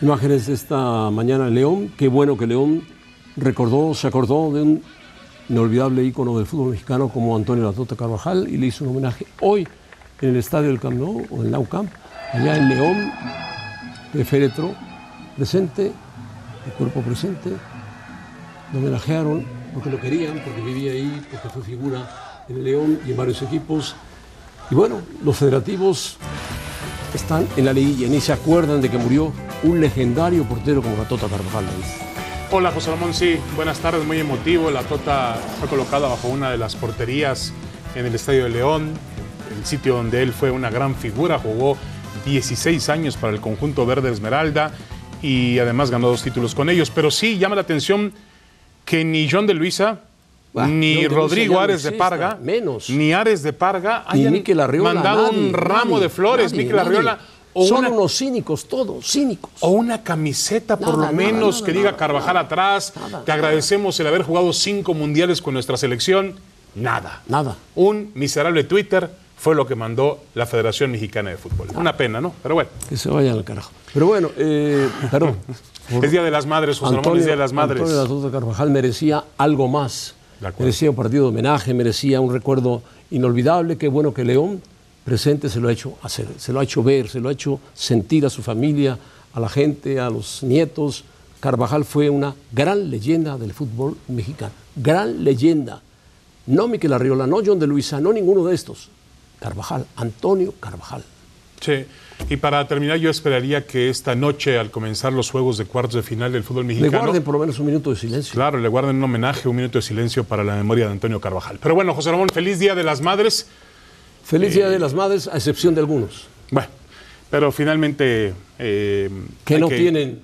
Imágenes de esta mañana en León. Qué bueno que León recordó, se acordó de un inolvidable ícono del fútbol mexicano como Antonio Latota Carvajal y le hizo un homenaje hoy en el estadio del Camp Nou o en Nou Camp, allá en León, de féretro, presente, el cuerpo presente. Lo homenajearon porque lo querían, porque vivía ahí, porque fue figura en León y en varios equipos. Y bueno, los federativos están en la liguilla, ni se acuerdan de que murió un legendario portero como la Tota Carvajal. Hola José Ramón, sí, buenas tardes, muy emotivo. La Tota fue colocada bajo una de las porterías en el Estadio de León, el sitio donde él fue una gran figura, jugó 16 años para el conjunto verde Esmeralda y además ganó dos títulos con ellos. Pero sí llama la atención que ni John de Luisa, Bah, ni John Rodrigo Ares de Parga, menos. ni Ares de Parga Ni hayan mandado un ramo nadie, de flores. nadie. Arriola o Son una unos cínicos todos, cínicos. o una camiseta por Nada, lo nada, menos nada, que diga Carvajal atrás. Te agradecemos el haber jugado cinco mundiales con nuestra selección. Nada. Nada. Un miserable Twitter fue lo que mandó la Federación Mexicana de Fútbol. Una pena, ¿no? Pero bueno, Que se vayan al carajo. Pero bueno, eh, perdón. es Día de las Madres, José Ramón, es Día de las Madres. Antonio Latota Carvajal merecía algo más. De. Merecía un partido de homenaje, merecía un recuerdo inolvidable. Qué bueno que León presente se lo ha hecho hacer, se lo ha hecho ver, se lo ha hecho sentir a su familia, a la gente, a los nietos. Carvajal fue una gran leyenda del fútbol mexicano. Gran leyenda. No Miquel Arriola, no John de Luisa, no ninguno de estos. Carvajal, Antonio Carvajal. Sí. Y para terminar, yo esperaría que esta noche, al comenzar los juegos de cuartos de final del fútbol Le mexicano, guarden por lo menos un minuto de silencio. Claro, le guarden un homenaje, un minuto de silencio para la memoria de Antonio Carvajal. Pero bueno, José Ramón, feliz Día de las Madres. Feliz Día de las Madres, a excepción de algunos Bueno, pero finalmente... eh, que no tienen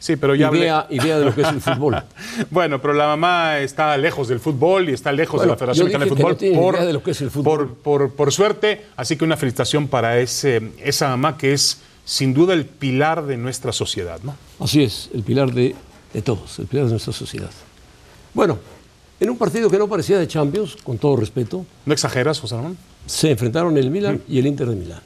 Sí, pero ya hablé- idea, idea de lo que es el fútbol. Bueno, pero la mamá está lejos del fútbol y está lejos Bueno, de la Federación Mexicana de Fútbol no idea de lo que es el fútbol. Por, por- por suerte, así que una felicitación para ese, esa mamá que es sin duda el pilar de nuestra sociedad, ¿no? Así es, el pilar de, de todos, el pilar de nuestra sociedad. Bueno, en un partido que no parecía de Champions, con todo respeto, ¿No exageras, José Ramón? Se enfrentaron el Milan y el Inter de Milán.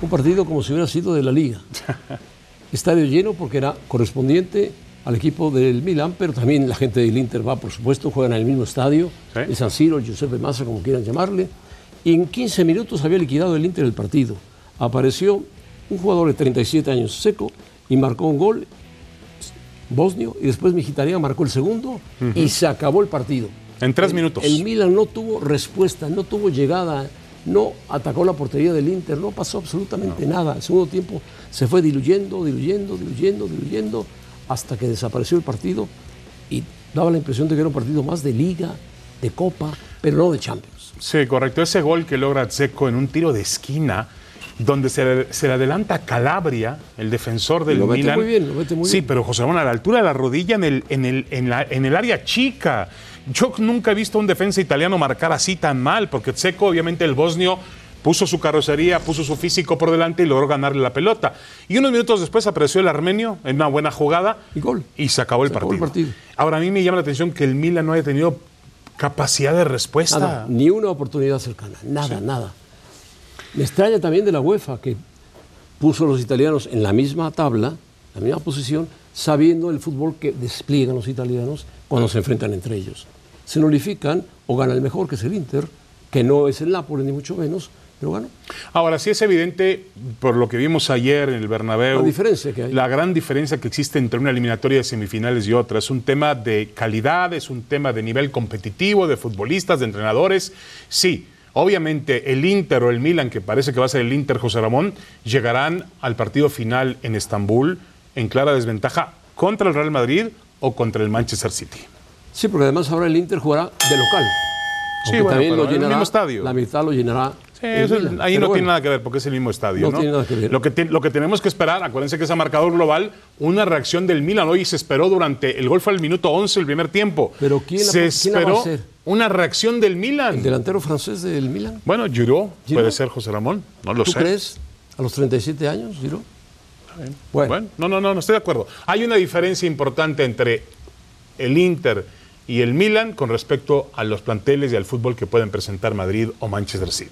Un partido como si hubiera sido de la Liga. Estadio lleno porque era correspondiente al equipo del Milan, pero también la gente del Inter va, por supuesto, juegan en el mismo estadio, Sí. el San Siro, el Giuseppe Massa, como quieran llamarle. Y en 15 minutos había liquidado el Inter el partido. Apareció un jugador de 37 años seco y marcó un gol bosnio y después Mkhitaryan marcó el segundo y se acabó el partido. En tres El- minutos. El Milan no tuvo respuesta, no tuvo llegada, no atacó la portería del Inter, no pasó absolutamente nada. El segundo tiempo se fue diluyendo, diluyendo, diluyendo, diluyendo, hasta que desapareció el partido y daba la impresión de que era un partido más de liga, de copa, pero no de Champions. Sí, correcto. Ese gol que logra Tseco en un tiro de esquina, donde se le, se le adelanta Calabria, el defensor del Lo mete Milan. muy bien, lo mete muy sí, bien. pero José Ramón, a la altura de la rodilla en el, en, el, en, la- en el área chica. Yo nunca he visto a un defensa italiano marcar así tan mal, porque Tseco, obviamente el bosnio, puso su carrocería, puso su físico por delante y logró ganarle la pelota. Y unos minutos después apareció el armenio en una buena jugada Y gol. y se acabó el partido. Ahora, a mí me llama la atención que el Milan no haya tenido capacidad de respuesta. Nada, ni una oportunidad cercana, nada, nada. Me extraña también de la UEFA que puso a los italianos en la misma tabla, la misma posición, sabiendo el fútbol que despliegan los italianos cuando se enfrentan entre ellos. Se nulifican o gana el mejor, que es el Inter, que no es el Napoli ni mucho menos, pero bueno, Ahora, sí es evidente, por lo que vimos ayer en el Bernabéu, La diferencia que hay. la gran diferencia que existe entre una eliminatoria de semifinales y otra. Es un tema de calidad, es un tema de nivel competitivo, de futbolistas, de entrenadores. Sí, obviamente el Inter o el Milan, que parece que va a ser el Inter José Ramón, llegarán al partido final en Estambul en clara desventaja contra el Real Madrid o contra el Manchester City. sí, porque además ahora el Inter jugará de local. Sí, bueno, también lo en el llenará, mismo estadio. La mitad lo llenará. Sí, eso- ahí Pero no bueno, tiene nada que ver porque es el mismo estadio. No No, tiene nada que ver. Lo que, lo que tenemos que esperar, acuérdense que es a marcador global, una reacción del Milan. Hoy se esperó durante, el gol fue al minuto 11, el primer tiempo. Pero ¿quién la- se quién la va a esperó hacer? una reacción del Milan. El delantero francés del Milan. Bueno, Giroud, ¿Giroud? puede ser José Ramón, no lo ¿Tú sé. crees? A los 37 años, Giro. Bueno, Bueno, no, no, no, no estoy de acuerdo. Hay una diferencia importante entre el Inter y el Milan con respecto a los planteles y al fútbol que pueden presentar Madrid o Manchester City.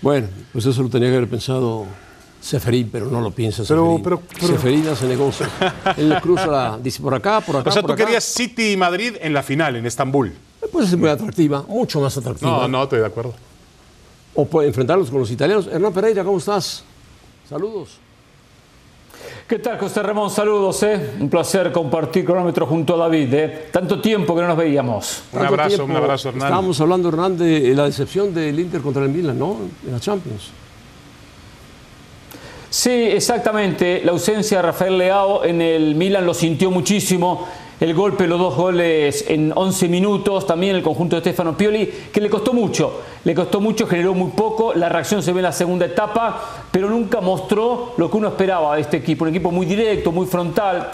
bueno, pues eso lo tenía que haber pensado Seferín, pero no lo piensa Pero- pero- pero- Seferín hace negocio. Él cruza la, dice por acá, por acá, O sea, por tú acá. querías City y Madrid en la final, en Estambul. Pues es muy atractiva, mucho más atractiva. No, no, estoy de acuerdo. O puede enfrentarlos con los italianos. Hernán Pereira, ¿cómo estás? Saludos. ¿Qué tal, José Ramón? Saludos, ¿eh? Un placer compartir cronómetro junto a David, ¿eh? Tanto tiempo que no nos veíamos. Un abrazo, tiempo un abrazo, Hernán. Estábamos hablando, Hernán, de la decepción del Inter contra el Milan, ¿no? En la Champions. Sí, exactamente. La ausencia de Rafael Leao en el Milan lo sintió muchísimo. El golpe, los dos goles en 11 minutos, también el conjunto de Stefano Pioli, que le costó mucho. Le costó mucho, generó muy poco. La reacción se ve en la segunda etapa, pero nunca mostró lo que uno esperaba de este equipo. Un equipo muy directo, muy frontal.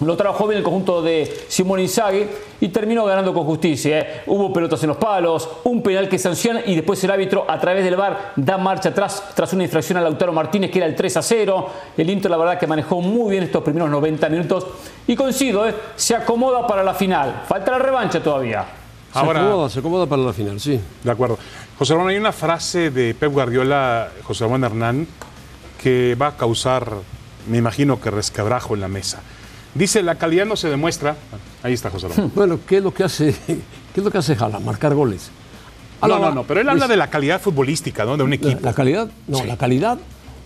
Lo trabajó bien el conjunto de Simone Inzaghi y terminó ganando con justicia. ¿eh? Hubo pelotas en los palos, un penal que sanciona y después el árbitro a través del VAR da marcha atrás tras una infracción a Lautaro Martínez que era el 3 a 0. El Inter la verdad que manejó muy bien estos primeros 90 minutos y coincido, ¿eh? se acomoda para la final. Falta la revancha todavía. Se Ahora- acomoda, se acomoda para la final, sí. De acuerdo. José Ramón, hay una frase de Pep Guardiola, José Ramón Hernán, que va a causar, me imagino que resquebrajo en la mesa. Dice, la calidad no se demuestra. Ahí está José Ramón. Bueno, ¿qué es lo que hace, qué es lo que hace Jala? Marcar goles. No, no, no, pero él habla de la calidad futbolística, ¿no? De un equipo. la calidad, no, la calidad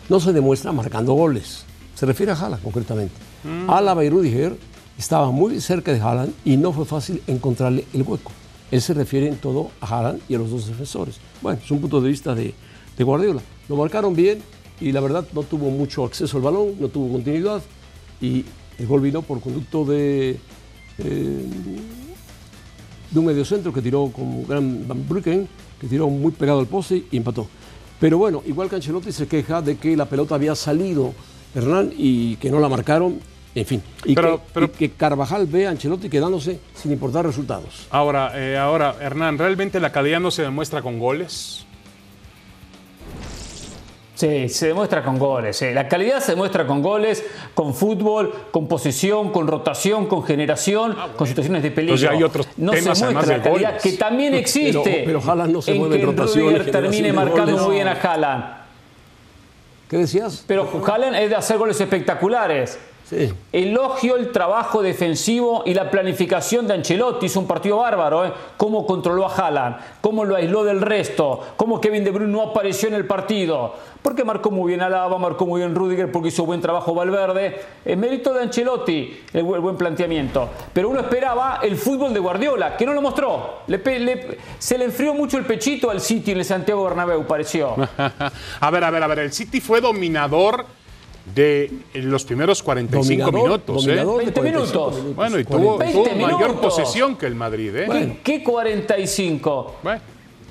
no se demuestra marcando goles. Se refiere a Jala concretamente. Mm. Álava y Rudiger estaban muy cerca de Haaland y no fue fácil encontrarle el hueco. Él se refiere en todo a Haaland y a los dos defensores. Bueno, es un punto de vista de, de Guardiola. Lo marcaron bien y la verdad no tuvo mucho acceso al balón, no tuvo continuidad y el gol vino por conducto de, eh, de un mediocentro que tiró con gran Van Bruyken, que tiró muy pegado al poste y empató. Pero bueno, igual que Ancelotti se queja de que la pelota había salido, Hernán, y que no la marcaron, en fin. Y, Pero- que, pero- y que Carvajal ve a Ancelotti quedándose sin importar resultados. Ahora, eh, ahora, Hernán, ¿realmente la calidad no se demuestra con goles? Sí, se demuestra con goles. eh. La calidad se demuestra con goles, con fútbol, con posesión, con rotación, con generación, con situaciones de peligro. Entonces ya hay otros no temas se muestra la calidad goles. que también existe. Pero- pero Haaland no se en mueve en que Rudiger termine marcando goles. muy bien a Haaland. ¿Qué decías? Pero Haaland es de hacer goles espectaculares. Sí. Elogio el trabajo defensivo y la planificación de Ancelotti. Hizo un partido bárbaro. ¿eh? Cómo controló a Haaland, cómo lo aisló del resto, cómo Kevin De Bruyne no apareció en el partido. Porque marcó muy bien Alaba, marcó muy bien Rudiger, porque hizo buen trabajo Valverde. Es mérito de Ancelotti el, bu- el buen planteamiento. Pero uno esperaba el fútbol de Guardiola, que no lo mostró. Le pe- le- se le enfrió mucho el pechito al City en el Santiago Bernabéu, pareció. a ver, a ver, a ver. El City fue dominador de los primeros 45 Dominador, minutos. ¿eh? dominador de 20 45 minutos. Bueno, y tuvo, 20 tuvo mayor posesión que el Madrid. ¿eh? Bueno. ¿Qué 45? Bueno.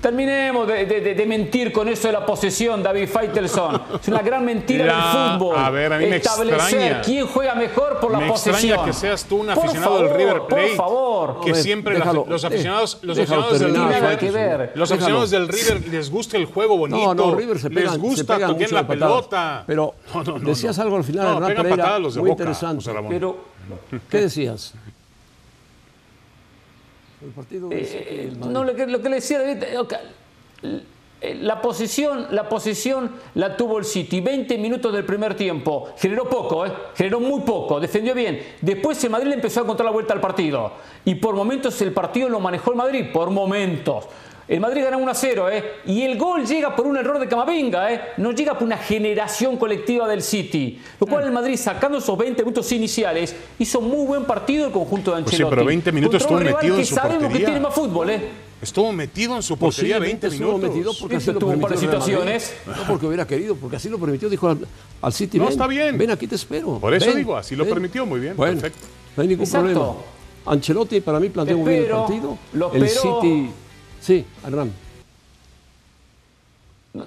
Terminemos de, de- de- de mentir con eso de la posesión, David Faitelson. Es una gran mentira La- del fútbol. a ver, a mí me Establecer extraña. quién juega mejor por la Me posesión. extraña que seas tú un Por aficionado del favor, River Plate. Por favor. Que siempre la- déjalo, los eh, aficionados, los déjalo aficionados del Nada que River, ver. los aficionados del River les gusta el juego bonito. No, no, River se pegan, les gusta se pegan tocar mucho la pelota. Pero No, no, no, decías algo al final, No, Hernán pegan Pereira, patadas los de muy Boca, interesante. José Ramón. Pero ¿Qué decías? El partido dice que el Madrid- no, lo, que, lo que le decía David, eh, eh, la posesión, la posesión la tuvo el City. 20 minutos del primer tiempo. Generó poco, ¿eh? generó muy poco. Defendió bien. Después el Madrid le empezó a encontrar la vuelta al partido. Y por momentos el partido lo manejó el Madrid. Por momentos. El Madrid gana 1 a 0, ¿eh? Y el gol llega por un error de Camavinga, ¿eh? No llega por una generación colectiva del City. Lo cual el Madrid, sacando esos 20 minutos iniciales, hizo muy buen partido el conjunto de Pues sí, Ancelotti. pero 20 minutos estuvo metido en su sabemos que portería. tiene más fútbol, ¿eh? Estuvo metido en su portería 20 Posiblemente estuvo minutos. metido porque Sí, así lo tuvo permitió Madrid. No porque hubiera querido, porque así lo permitió, dijo al, al City. No, ven, está bien. Ven, aquí te espero. Por eso ven, digo, así lo ven". permitió, muy bien, Bueno, perfecto. No hay ningún Exacto. problema. Ancelotti para mí planteó muy bien el partido. lo el. City. Sí, Hernán.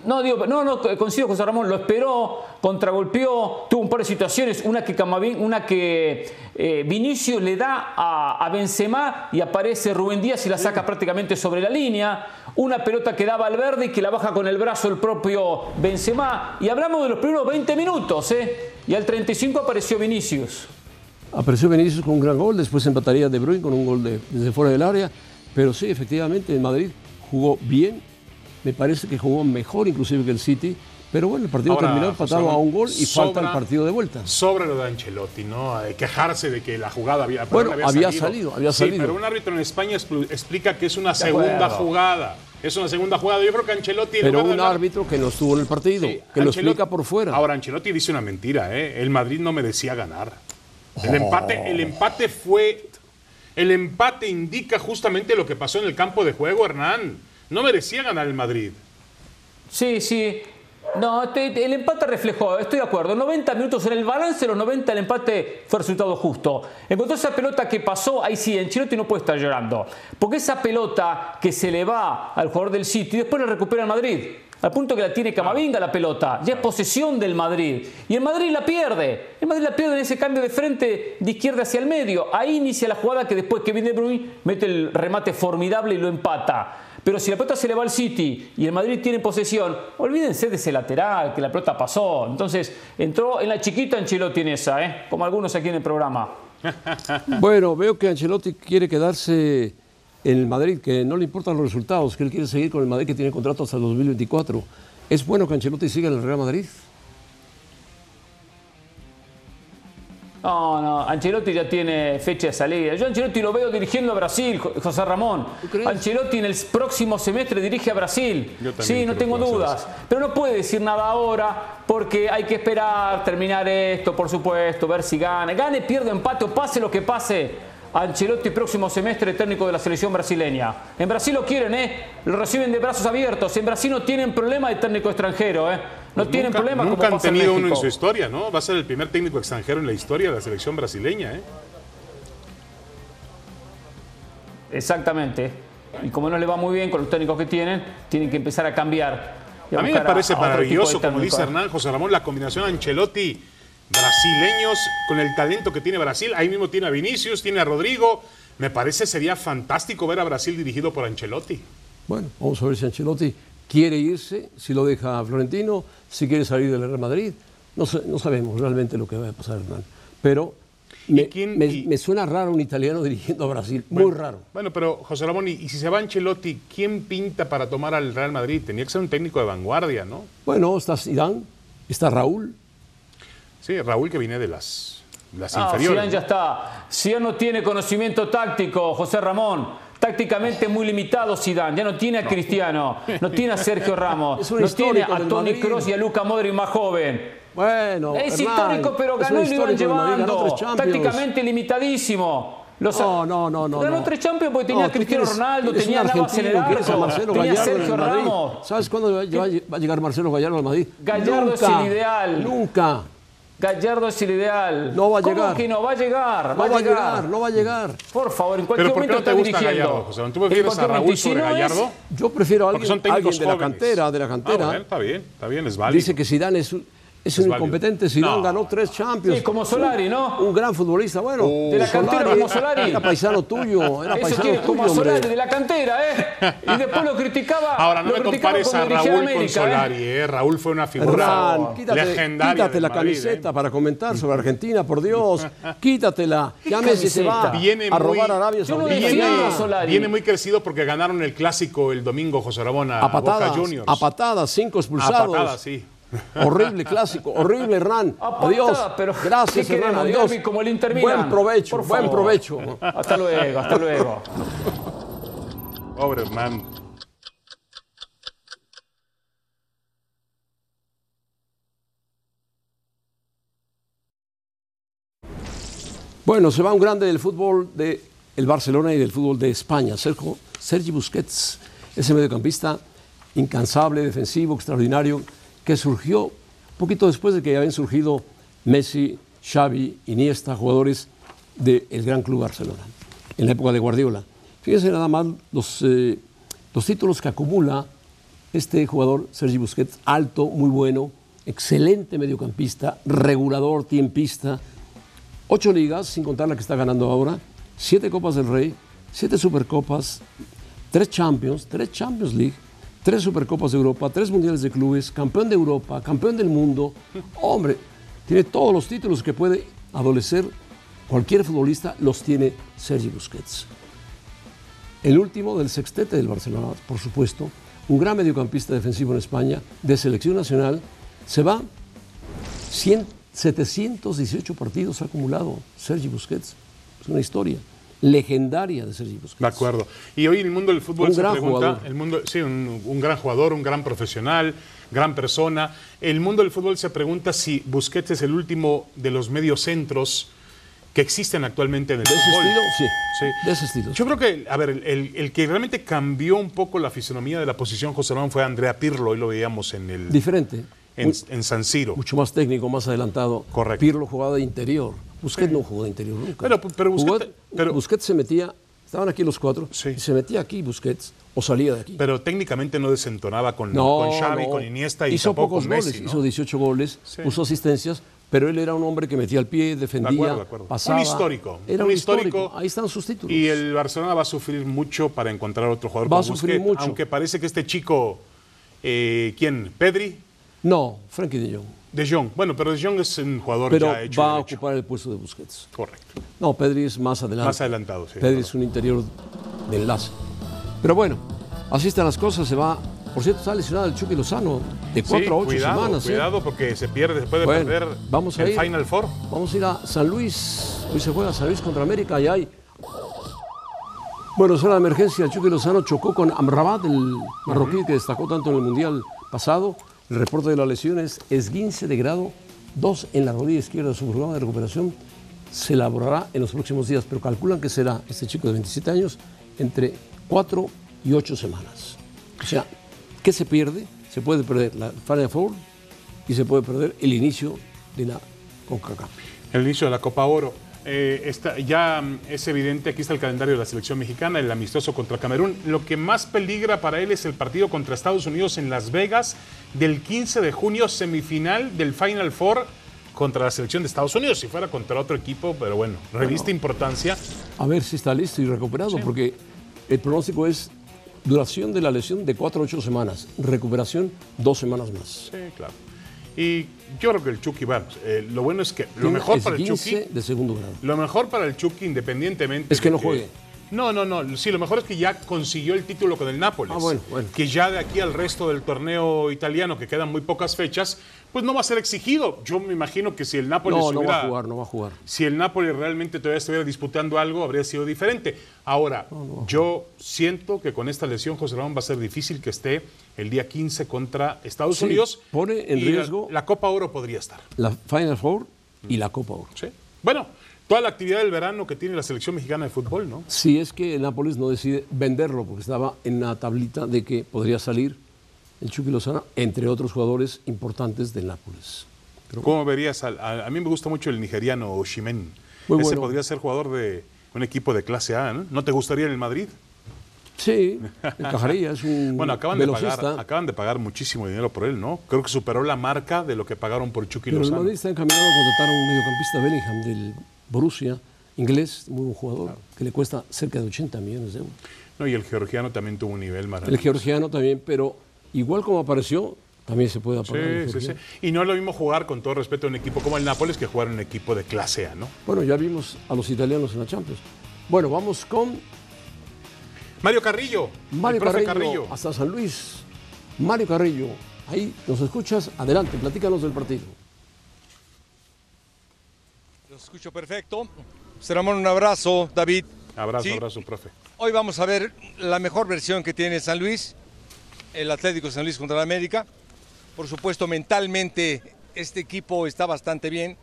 No, digo, no, no, coincido con José Ramón, lo esperó, contragolpeó, tuvo un par de situaciones, una que Camavín, una que eh, Vinicius le da a, a Benzema y aparece Rubén Díaz y la saca prácticamente sobre la línea, una pelota que da Valverde y que la baja con el brazo el propio Benzema, y hablamos de los primeros 20 minutos, ¿eh? Y al 35 apareció Vinicius. Apareció Benítez con un gran gol, después empataría De Bruyne con un gol de- desde fuera del área. Pero sí, efectivamente, el Madrid jugó bien. Me parece que jugó mejor inclusive que el City Pero bueno, el partido Ahora, terminó José empatado a un gol y falta el partido de vuelta. Sobra lo de Ancelotti, ¿no? Hay quejarse de que la jugada había, Bueno, había salido, había Sí, salido. pero un árbitro en España expl- explica que es una segunda jugada. Es una segunda jugada. Yo creo que Ancelotti. en Pero un hablar- árbitro que no estuvo en el partido, Sí, que lo explica por fuera. Ahora, Ancelotti dice una mentira, ¿eh? El Madrid no merecía ganar. Oh. El, empate, el empate fue. El empate indica justamente lo que pasó en el campo de juego, Hernán. No merecía ganar el Madrid. Sí, sí. No, el empate reflejó, estoy de acuerdo. 90 minutos en el balance, los 90 el empate fue resultado justo. En cuanto a esa pelota que pasó, ahí sí, Ancelotti no puede estar llorando. Porque esa pelota que se le va al jugador del City, después la recupera el Madrid. Al punto que la tiene Camavinga la pelota. Ya es posesión del Madrid. Y el Madrid la pierde. El Madrid la pierde en ese cambio de frente de izquierda hacia el medio. Ahí inicia la jugada que después Kevin De Bruyne mete el remate formidable y lo empata. Pero si la pelota se le va al City y el Madrid tiene posesión, olvídense de ese lateral, que la pelota pasó. Entonces, entró en la chiquita Ancelotti en esa, ¿eh? como algunos aquí en el programa. Bueno, veo que Ancelotti quiere quedarse el Madrid, que no le importan los resultados, que él quiere seguir con el Madrid que tiene contrato hasta el 2024. ¿Es bueno que Ancelotti siga en el Real Madrid? No, no, Ancelotti ya tiene fecha de salida. Yo Ancelotti lo veo dirigiendo a Brasil, Jo- José Ramón. Ancelotti en el próximo semestre dirige a Brasil. Yo Sí, no tengo dudas. Pero no puede decir nada ahora porque hay que esperar, terminar esto, por supuesto, ver si gana. Gane, pierde, empate o pase lo que pase. Ancelotti próximo semestre técnico de la selección brasileña. En Brasil lo quieren, ¿eh? Lo reciben de brazos abiertos. En Brasil no tienen problema de técnico extranjero, ¿eh? No tienen nunca, problema nunca como han pasa en tenido uno en su historia, ¿no? Va a ser el primer técnico extranjero en la historia de la selección brasileña, ¿eh? Exactamente. Y como no le va muy bien con los técnicos que tienen, tienen que empezar a cambiar. y A mí me parece a maravilloso, como dice Hernán José Ramón, la combinación Ancelotti brasileños con el talento que tiene Brasil. Ahí mismo tiene a Vinicius, tiene a Rodrigo. Me parece sería fantástico ver a Brasil dirigido por Ancelotti. Bueno, vamos a ver si Ancelotti quiere irse, si lo deja Florentino, si quiere salir del Real Madrid. No, sabemos realmente lo que va a pasar, Hernán. Pero me, quién- me- y- me suena raro un italiano dirigiendo a Brasil. Muy raro. Bueno, pero José Ramón, y, y si se va Ancelotti, ¿quién pinta para tomar al Real Madrid? Tenía que ser un técnico de vanguardia, ¿no? Bueno, está Zidane, está Raúl. Sí, Raúl que viene de las, las No, inferiores. Zidane ya está. Zidane no tiene conocimiento táctico, José Ramón. Tácticamente muy limitado Zidane. Ya no tiene a Cristiano, no tiene a Sergio Ramos, no tiene a Madrid. Kroos y a Luca Modric más joven. Bueno, Es Hernán, histórico, pero ganó un y lo iban llevando. Tácticamente limitadísimo. Los- No, no, no, no. Ganó no. tres Champions porque tenía No, Cristiano quieres- Ronaldo, tenía Navas en el arco, Marcelo tenía a Gallardo Sergio. Ramos. ¿Sabes cuándo va va a llegar Marcelo Gallardo al Madrid? Gallardo es el ideal. Nunca. Gallardo es el ideal. No va a ¿Cómo llegar. que no? Va a llegar. No va a llegar, no va a llegar. Por favor, en cualquier Pero ¿por qué momento no te está gusta dirigiendo. Gallardo, José? ¿Tú prefieres a Raúl momento. Y si sobre no es- Gallardo? Yo prefiero a alguien, son técnicos alguien de la cantera, de la Ah, cantera. bueno, está bien, está bien, es válido. Dice que Zidane es, un- es un válido. incompetente. Zidane No. ganó tres Champions. Sí, como Solari, ¿no? Un gran futbolista. Bueno, De la cantera como Solari. Era paisano tuyo. Era Eso paisano tiene tuyo, como a Solari hombre. de la cantera, ¿eh? Y después lo criticaba. Ahora, no lo me criticaba compares a Raúl con América, Solari, ¿eh? ¿eh? Raúl fue una figura quítate, legendaria quítate la Madrid, camiseta ¿eh? para comentar sobre Argentina, por Dios. Quítatela. Ya Messi se va? Viene a muy- robar a Arabia Saudita. a. Viene muy crecido porque ganaron el clásico el domingo, José Ramón, a, A patadas, Boca Juniors. a patadas, cinco A expulsados. patadas, sí. Horrible clásico, horrible Hernán. Adiós. pero Gracias ¿qué Hernán, adiós. Como el Inter Buen provecho, Por buen favor. provecho. Hasta luego, hasta luego. Pobre Hernán. Bueno, se va un grande del fútbol de el Barcelona y del fútbol de España, Sergio, Sergi Busquets, ese mediocampista incansable, defensivo, extraordinario, que surgió poquito después de que habían surgido Messi, Xavi, Iniesta, jugadores del Gran Club Barcelona, en la época de Guardiola. Fíjense nada más los, eh, los títulos que acumula este jugador, Sergi Busquets, alto, muy bueno, excelente mediocampista, regulador, tiempista, Ocho ligas, sin contar la que está ganando ahora, siete Copas del Rey, siete Supercopas, tres Champions, tres Champions League, tres Supercopas de Europa, tres Mundiales de Clubes, campeón de Europa, campeón del mundo. Hombre, tiene todos los títulos que puede adolecer cualquier futbolista, los tiene Sergi Busquets. El último del sextete del Barcelona, por supuesto, un gran mediocampista defensivo en España, de selección nacional Se va 100, 718 partidos acumulado Sergi Busquets. Es una historia legendaria de Sergi Busquets. De acuerdo. Y hoy en el mundo del fútbol Un se gran pregunta, jugador. el mundo, sí, un, un gran jugador, un gran profesional, gran persona. El mundo del fútbol se pregunta si Busquets es el último de los mediocentros que existen actualmente en el ¿De ese fútbol. estilo? Sí. Sí. De ese estilo. Yo creo que, a ver, el, que realmente cambió un poco la fisonomía de la posición José Ramón fue Andrea Pirlo, hoy lo veíamos en el Diferente. en, Muy- en San Siro. mucho más técnico, más adelantado. Correcto. Pirlo jugaba de interior. Busquets no jugó de interior nunca. Pero- pero Jugó- Busquets- pero- Busquets se metía, estaban aquí los cuatro, Sí. y se metía aquí Busquets o salía de aquí. Pero técnicamente no desentonaba con, no, con Xavi, no. con Iniesta y hizo tampoco pocos con Messi, goles, ¿no? hizo 18 goles, Sí. puso asistencias, pero él era un hombre que metía el pie, defendía, De acuerdo, de acuerdo. pasaba. Un histórico, Era un histórico. histórico. Ahí están sus títulos. Y el Barcelona va a sufrir mucho para encontrar otro jugador Va a como sufrir Busquets, mucho. aunque parece que este chico, eh, ¿quién? ¿Pedri? No, Frankie de Jong. De Jong. Bueno, pero De Jong es un jugador Pero ya hecho. va a derecho. ocupar el puesto de Busquets. Correcto. No, Pedri es más adelante. Más adelantado, sí, Pedri es un interior de enlace. Pero bueno, así están las cosas. Se va. Por cierto, está lesionado el Chucky Lozano de cuatro Sí, a ocho cuidado, semanas. ¿eh? Cuidado porque se pierde, se puede Bueno, perder vamos a el ir. Final Four. Vamos a ir a San Luis. Hoy se juega San Luis contra América y hay. Bueno, será la emergencia. El Chucky Lozano chocó con Amrabat, el marroquí que destacó tanto en el Mundial pasado. El reporte de la lesión es esguince de grado 2 en la rodilla izquierda. Su programa de recuperación se elaborará en los próximos días, pero calculan que será este chico de 27 años entre 4 y 8 semanas. O sea, ¿qué se pierde? Se puede perder la Final Four y se puede perder el inicio de la CONCACAF. El inicio de la Copa Oro. Eh, está, ya mm, es evidente, aquí está el calendario de la selección mexicana, el amistoso contra Camerún. Lo que más peligra para él es el partido contra Estados Unidos en Las Vegas del 15 de junio, semifinal del Final Four contra la selección de Estados Unidos. Si fuera contra otro equipo, pero bueno, revista importancia. A ver si está listo y recuperado, porque el pronóstico es duración de la lesión de 4 a 8 semanas, recuperación dos semanas más. Sí, claro. Y yo creo que el Chucky va. eh, lo bueno es que lo mejor para el Chucky. De segundo grado. Lo mejor para el Chucky, independientemente. Es que no juegue. No, no, no. Sí, lo mejor es que ya consiguió el título con el Nápoles. Ah, bueno, bueno. Que ya de aquí al resto del torneo italiano, que quedan muy pocas fechas, pues no va a ser exigido. Yo me imagino que si el Nápoles No, no hubiera- va a jugar, no va a jugar. si el Nápoles realmente todavía estuviera disputando algo, habría sido diferente. Ahora, yo siento que con esta lesión José Ramón va a ser difícil que esté el día 15 contra Estados Sí, Unidos. pone en Y la- riesgo- La, Copa Oro podría estar. La Final Four y la Copa Oro. ¿sí? Bueno, toda la actividad del verano que tiene la selección mexicana de fútbol, ¿no? Si es que el Nápoles no decide venderlo, porque estaba en la tablita de que podría salir el Chucky Lozano, entre otros jugadores importantes del Nápoles. ¿Cómo verías? al- a, a mí me gusta mucho el nigeriano Oshimen. Ese bueno. podría ser jugador de un equipo de clase A, ¿no? ¿No te gustaría en el Madrid? Sí, encajaría, es un Bueno, acaban de, pagar, acaban de pagar muchísimo dinero por él, ¿no? Creo que superó la marca de lo que pagaron por Chucky Pero el Lozano. Madrid está encaminado a contratar a un mediocampista Bellingham del Borussia, inglés, muy buen jugador, que le cuesta cerca de 80 millones de euros. No, y el georgiano también tuvo un nivel El maravilloso. georgiano también, pero igual como apareció, también se puede apagar. el Sí, sí, sí. Y no es lo mismo jugar, con todo respeto, en un equipo como el Nápoles que jugar en un equipo de clase A, ¿no? Bueno, ya vimos a los italianos en la Champions. Bueno, vamos con Mario Carrillo, Mario el Carrillo, Carrillo. hasta San Luis. Mario Carrillo, ahí nos escuchas, adelante, platícanos del partido. Los escucho perfecto. Ramón, un abrazo, David. Abrazo, Sí, abrazo, profe. Hoy vamos a ver la mejor versión que tiene San Luis, el Atlético San Luis contra el América. Por supuesto, mentalmente este equipo está bastante bien.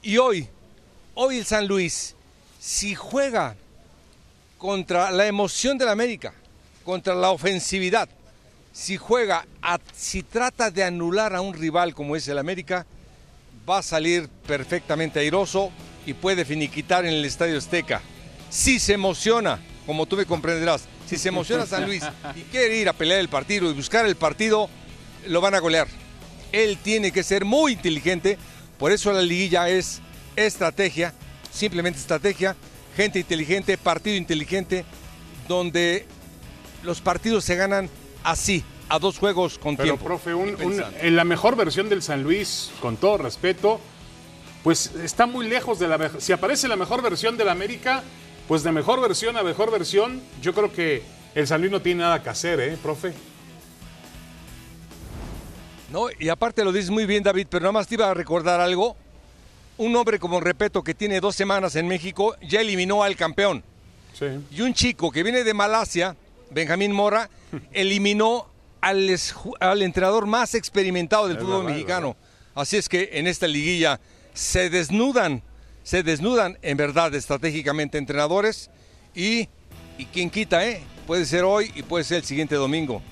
Y hoy, hoy el San Luis, si juega contra la emoción del América, contra la ofensividad, si juega, a- si trata de anular a un rival como es el América, va a salir perfectamente airoso y puede finiquitar en el Estadio Azteca. Si se emociona, como tú me comprenderás, si se emociona San Luis y quiere ir a pelear el partido y buscar el partido, lo van a golear. Él tiene que ser muy inteligente, por eso la liguilla es estrategia, simplemente estrategia, gente inteligente, partido inteligente, donde los partidos se ganan así, a dos juegos con Pero, tiempo. profe, un- en la mejor versión del San Luis, con todo respeto, pues está muy lejos de la. Si aparece la mejor versión del América, pues de mejor versión a mejor versión, yo creo que el San Luis no tiene nada que hacer, ¿eh, profe? No, y aparte lo dices muy bien, David, pero nada más te iba a recordar algo. Un hombre como Repeto que tiene dos semanas en México ya eliminó al campeón. Sí. Y un chico que viene de Malasia, Benjamín Mora, eliminó al, al entrenador más experimentado del Es fútbol verdad, mexicano. Así es que en esta liguilla se desnudan, se desnudan en verdad estratégicamente entrenadores y, y quien quita, ¿eh? Puede ser hoy y puede ser el siguiente domingo.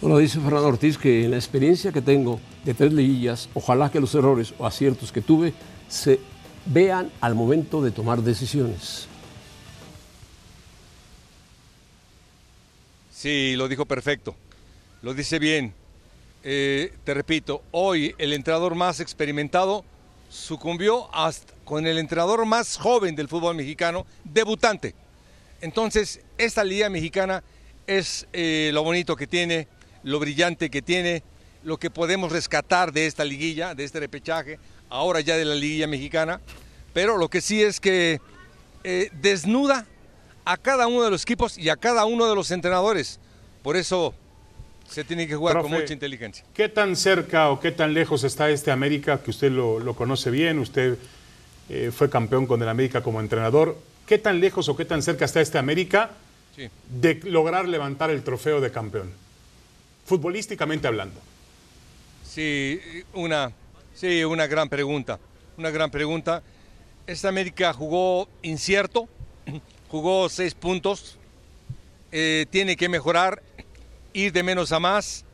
Bueno, dice Fernando Ortiz que en la experiencia que tengo de tres liguillas, ojalá que los errores o aciertos que tuve se vean al momento de tomar decisiones. Sí, lo dijo perfecto. Lo dice bien. Eh, te repito, hoy el entrenador más experimentado sucumbió con el entrenador más joven del fútbol mexicano, debutante. Entonces, esta liga mexicana es eh, lo bonito que tiene, lo brillante que tiene, lo que podemos rescatar de esta liguilla, de este repechaje, ahora ya de la liguilla mexicana. Pero lo que sí es que eh, desnuda a cada uno de los equipos y a cada uno de los entrenadores. Por eso se tiene que jugar con mucha inteligencia. ¿Qué tan cerca o qué tan lejos está este América, que usted lo, lo conoce bien, usted eh, fue campeón con el América como entrenador? ¿Qué tan lejos o qué tan cerca está este América Sí. de lograr levantar el trofeo de campeón? Futbolísticamente hablando. Sí, una, sí, una gran pregunta. Una gran pregunta. Esta América jugó incierto, jugó seis puntos, eh, tiene que mejorar, ir de menos a más,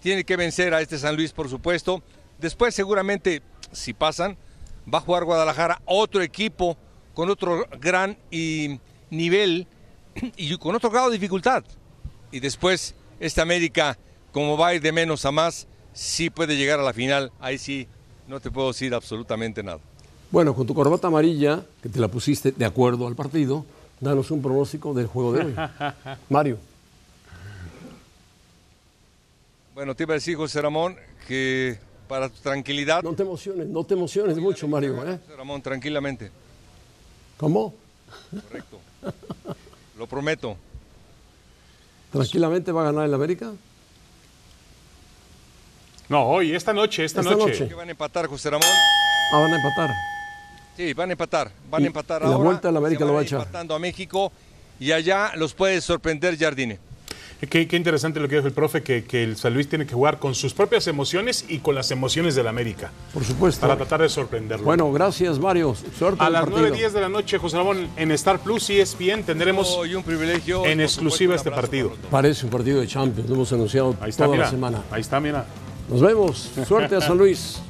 tiene que vencer a este San Luis, por supuesto. Después, seguramente, si pasan, va a jugar Guadalajara, otro equipo con otro gran y nivel y con otro grado de dificultad. Y después, esta América, como va a ir de menos a más, sí puede llegar a la final. Ahí sí, no te puedo decir absolutamente nada. Bueno, con tu corbata amarilla, que te la pusiste de acuerdo al partido, danos un pronóstico del juego de hoy. Mario. Bueno, te iba a decir, José Ramón, que para tu tranquilidad. No te emociones, no te emociones mucho, Mario. ¿eh? José Ramón, tranquilamente. ¿Cómo? Correcto. Lo prometo. ¿Tranquilamente va a ganar el América? No, hoy, esta noche, esta, Esta noche. van a empatar, José Ramón. Ah, van a empatar. Sí, van a empatar. Van Y- a empatar y la ahora. vuelta a la América lo va a echar. empatando a México y allá los puede sorprender Jardine. Qué, qué interesante lo que dijo el profe, que, que el San Luis tiene que jugar con sus propias emociones y con las emociones del América, Por supuesto. para tratar de sorprenderlo. Bueno, gracias, Mario. Suerte a las partido. 9.10 de la noche, José Ramón, en Star Plus y ESPN tendremos Hoy un privilegio. en exclusiva supuesto, este partido. Parece un partido de Champions, lo hemos anunciado Ahí está, toda mira. la semana. Ahí está, mira. Nos vemos. Suerte a San Luis.